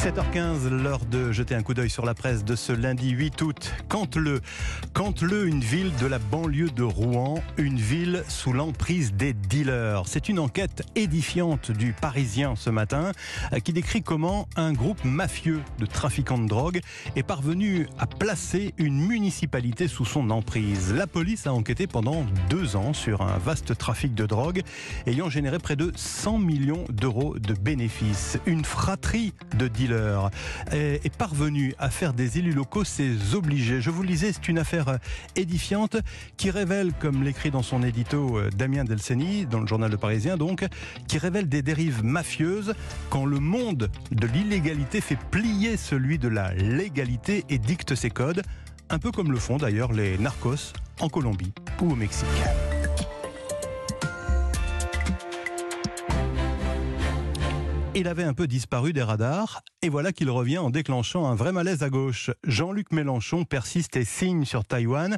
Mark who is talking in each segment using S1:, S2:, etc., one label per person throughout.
S1: 7h15, l'heure de jeter un coup d'œil sur la presse de ce lundi 8 août. Canteleu, Canteleu, une ville de la banlieue de Rouen, une ville sous l'emprise des dealers. C'est une enquête édifiante du Parisien ce matin euh, qui décrit comment un groupe mafieux de trafiquants de drogue est parvenu à placer une municipalité sous son emprise. La police a enquêté pendant deux ans sur un vaste trafic de drogue ayant généré près de 100 millions d'euros de bénéfices. Une fratrie de dealers est parvenu à faire des élus locaux ses obligés. Je vous le disais, c'est une affaire édifiante qui révèle, comme l'écrit dans son édito euh, Damien Delceni, dans le journal Le Parisien donc, qui révèle des dérives mafieuses quand le monde de l'illégalité fait plier celui de la légalité et dicte ses codes, un peu comme le font d'ailleurs les narcos en Colombie ou au Mexique. Il avait un peu disparu des radars et voilà qu'il revient en déclenchant un vrai malaise à gauche. Jean-Luc Mélenchon persiste et signe sur Taïwan,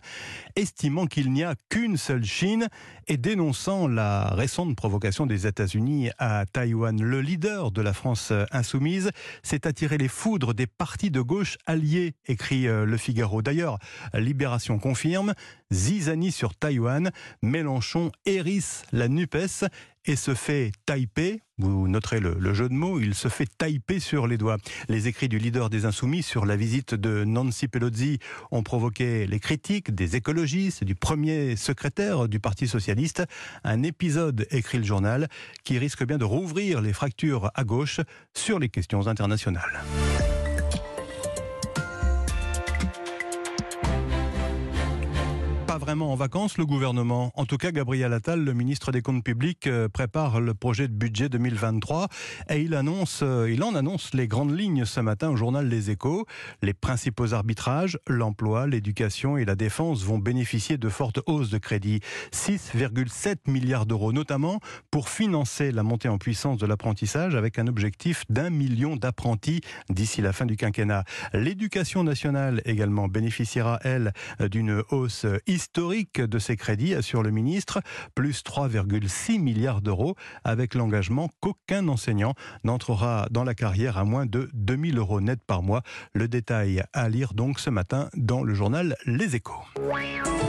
S1: estimant qu'il n'y a qu'une seule Chine et dénonçant la récente provocation des États-Unis à Taïwan. Le leader de la France insoumise s'est attiré les foudres des partis de gauche alliés, écrit euh, Le Figaro. D'ailleurs, Libération confirme, Zizani sur Taïwan, Mélenchon hérisse la NUPES et se fait taper, vous noterez le, jeu de mots, il se fait taper sur les doigts. Les écrits du leader des Insoumis sur la visite de Nancy Pelosi ont provoqué les critiques des écologistes, du premier secrétaire du Parti Socialiste. Un épisode, écrit le journal, qui risque bien de rouvrir les fractures à gauche sur les questions internationales. Pas vraiment en vacances, le gouvernement. En tout cas, Gabriel Attal, le ministre des Comptes publics, euh, prépare le projet de budget 2023 et il annonce, euh, il en annonce les grandes lignes ce matin au journal Les Échos. Les principaux arbitrages, l'emploi, l'éducation et la défense vont bénéficier de fortes hausses de crédit. 6,7 milliards d'euros, notamment pour financer la montée en puissance de l'apprentissage avec un objectif d'un million d'apprentis d'ici la fin du quinquennat. L'éducation nationale également bénéficiera, elle, d'une hausse historique historique de ces crédits, assure le ministre, plus 3,6 milliards d'euros, avec l'engagement qu'aucun enseignant n'entrera dans la carrière à moins de 2000 euros net par mois. Le détail à lire donc ce matin dans le journal Les Échos.